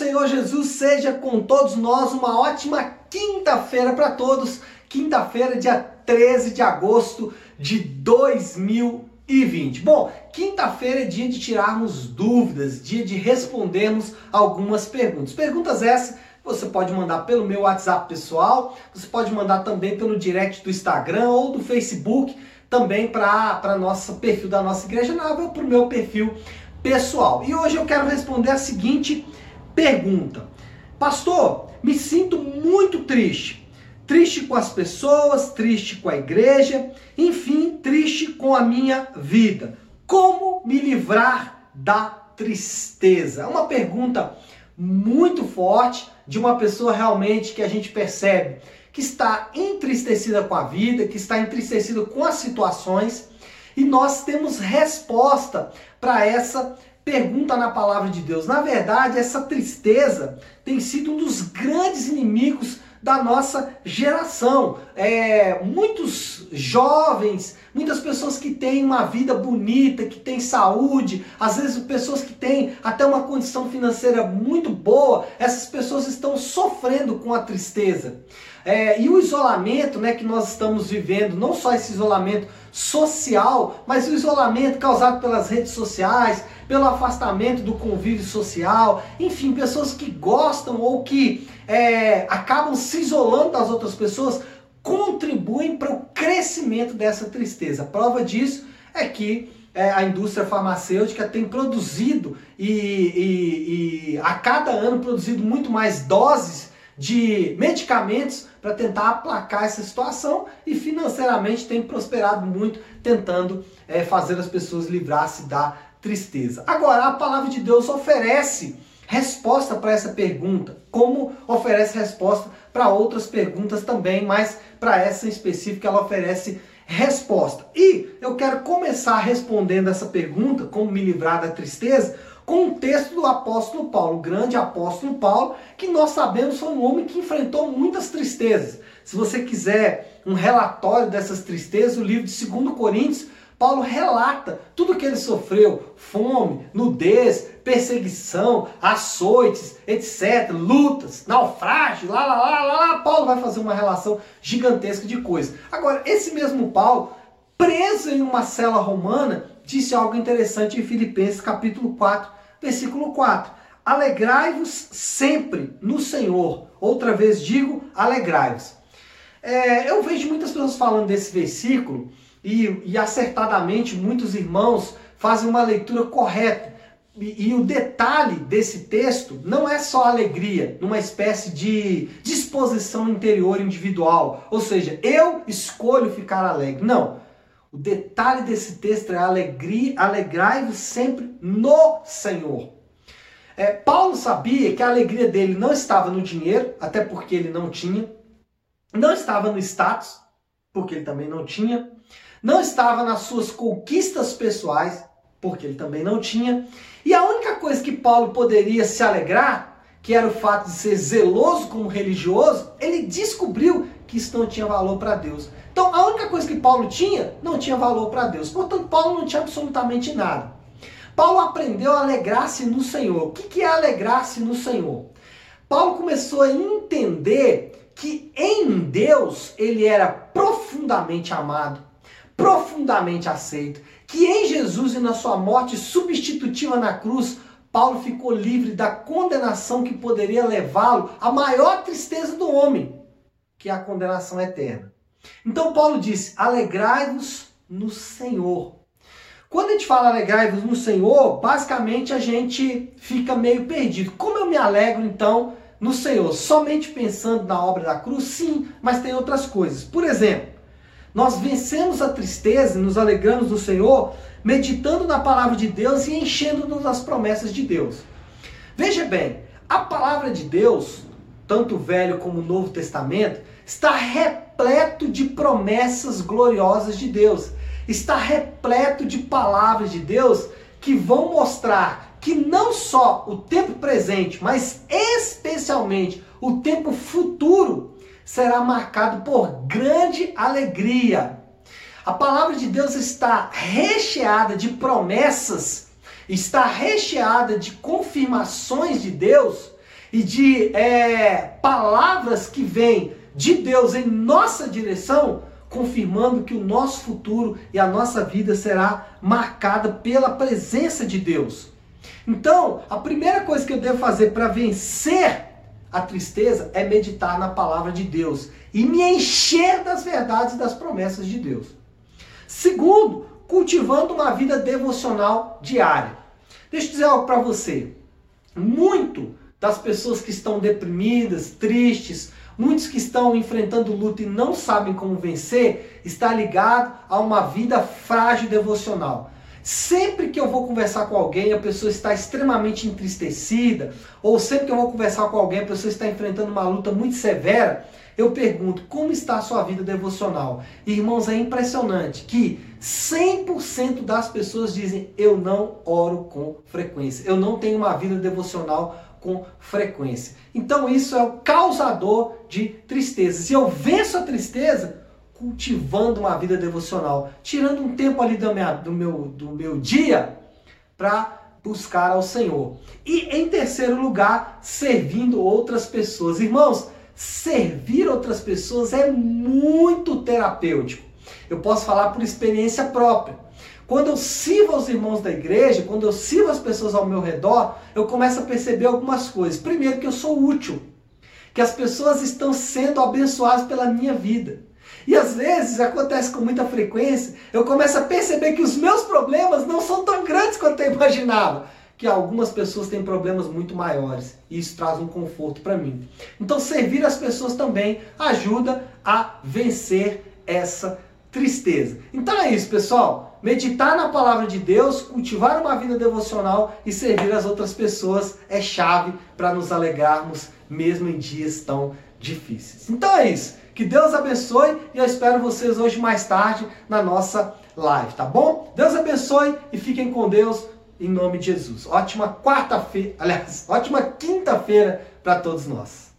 Senhor Jesus seja com todos nós. Uma ótima quinta-feira para todos. Quinta-feira, dia 13 de agosto de 2020. Bom, quinta-feira é dia de tirarmos dúvidas, dia de respondermos algumas perguntas. Perguntas essas você pode mandar pelo meu WhatsApp pessoal, você pode mandar também pelo direct do Instagram ou do Facebook, também para nosso perfil da nossa igreja ou para o meu perfil pessoal. E hoje eu quero responder a seguinte pergunta: Pastor, me sinto muito triste. Triste com as pessoas, triste com a igreja, enfim, triste com a minha vida. Como me livrar da tristeza? É uma pergunta muito forte de uma pessoa realmente que a gente percebe que está entristecida com a vida, que está entristecida com as situações, e nós temos resposta para essa pergunta na palavra de Deus. Na verdade, essa tristeza tem sido um dos grandes inimigos da nossa geração. É, muitos jovens, muitas pessoas que têm uma vida bonita, que têm saúde, às vezes pessoas que têm até uma condição financeira muito boa, essas pessoas estão sofrendo com a tristeza. É, e o isolamento né, que nós estamos vivendo, não só esse isolamento social, mas o isolamento causado pelas redes sociais, pelo afastamento do convívio social, enfim, pessoas que gostam ou que é, acabam se isolando das outras pessoas, contribuem para o crescimento dessa tristeza. Prova disso é que é, a indústria farmacêutica tem produzido e, e, e a cada ano produzido muito mais doses de medicamentos para tentar aplacar essa situação e financeiramente tem prosperado muito tentando é, fazer as pessoas livrar-se da tristeza. Agora, a palavra de Deus oferece resposta para essa pergunta, como oferece resposta para outras perguntas também, mas para essa em específico ela oferece resposta. E eu quero começar respondendo essa pergunta, como me livrar da tristeza, com um texto do apóstolo Paulo, o grande apóstolo Paulo, que nós sabemos foi um homem que enfrentou muitas tristezas. Se você quiser um relatório dessas tristezas, o livro de 2 Coríntios, Paulo relata tudo que ele sofreu: fome, nudez, perseguição, açoites, etc., lutas, naufrágio, lá, lá, lá, lá, lá. Paulo vai fazer uma relação gigantesca de coisas. Agora, esse mesmo Paulo, preso em uma cela romana, disse algo interessante em Filipenses capítulo 4, versículo 4. Alegrai-vos sempre no Senhor. Outra vez digo, alegrai-vos. É, eu vejo muitas pessoas falando desse versículo e, e acertadamente muitos irmãos fazem uma leitura correta. E, e, o detalhe desse texto não é só alegria, numa espécie de disposição interior individual. Ou seja, eu escolho ficar alegre. Não. O detalhe desse texto é alegria, alegrai-vos sempre no Senhor. É, Paulo sabia que a alegria dele não estava no dinheiro, até porque ele não tinha, não estava no status, porque ele também não tinha, não estava nas suas conquistas pessoais, porque ele também não tinha, e a única coisa que Paulo poderia se alegrar, que era o fato de ser zeloso como religioso, ele descobriu que isso não tinha valor para Deus. Então, a única coisa que Paulo tinha, não tinha valor para Deus. Portanto, Paulo não tinha absolutamente nada. Paulo aprendeu a alegrar-se no Senhor. O que é alegrar-se no Senhor? Paulo começou a entender que em Deus ele era profundamente amado, profundamente aceito, que em Jesus e na sua morte substitutiva na cruz, Paulo ficou livre da condenação que poderia levá-lo à maior tristeza do homem, que é a condenação eterna. Então Paulo disse: alegrai-vos no Senhor. Quando a gente fala alegrai-vos no Senhor, basicamente a gente fica meio perdido. Como eu me alegro então no Senhor? Somente pensando na obra da cruz? Sim, mas tem outras coisas. Por exemplo, nós vencemos a tristeza e nos alegramos no Senhor meditando na palavra de Deus e enchendo-nos das promessas de Deus. Veja bem, a palavra de Deus, tanto o Velho como o Novo Testamento, está repleto de promessas gloriosas de Deus. Está repleto de palavras de Deus que vão mostrar que não só o tempo presente, mas especialmente o tempo futuro será marcado por grande alegria. A palavra de Deus está recheada de promessas, está recheada de confirmações de Deus e de é, palavras que vêm de Deus em nossa direção, confirmando que o nosso futuro e a nossa vida será marcada pela presença de Deus. Então, a primeira coisa que eu devo fazer para vencer a tristeza é meditar na palavra de Deus e me encher das verdades das promessas de Deus. Segundo, cultivando uma vida devocional diária. Deixa eu dizer algo para você. Muito das pessoas que estão deprimidas, tristes, muitos que estão enfrentando luta e não sabem como vencer, está ligado a uma vida frágil devocional. Sempre que eu vou conversar com alguém, a pessoa está extremamente entristecida, ou sempre que eu vou conversar com alguém, a pessoa está enfrentando uma luta muito severa, eu pergunto como está a sua vida devocional. Irmãos, é impressionante que 100% das pessoas dizem: Eu não oro com frequência, eu não tenho uma vida devocional com frequência. Então, isso é o causador de tristeza. Se eu venço a tristeza, cultivando uma vida devocional, tirando um tempo ali do, minha, do, meu, do meu dia para buscar ao Senhor. E em terceiro lugar, servindo outras pessoas. Irmãos, servir outras pessoas é muito terapêutico. Eu posso falar por experiência própria. Quando eu sirvo aos irmãos da igreja, quando eu sirvo as pessoas ao meu redor, eu começo a perceber algumas coisas. Primeiro, que eu sou útil, que as pessoas estão sendo abençoadas pela minha vida. E às vezes, acontece com muita frequência, eu começo a perceber que os meus problemas não são tão grandes quanto eu imaginava. Que algumas pessoas têm problemas muito maiores. E isso traz um conforto para mim. Então, servir as pessoas também ajuda a vencer essa tristeza. Então é isso, pessoal. Meditar na palavra de Deus, cultivar uma vida devocional e servir as outras pessoas é chave para nos alegrarmos mesmo em dias tão difíceis. Então é isso. Que Deus abençoe e eu espero vocês hoje mais tarde na nossa live, tá bom? Deus abençoe e fiquem com Deus em nome de Jesus. Ótima quarta-feira, aliás, ótima quinta-feira para todos nós.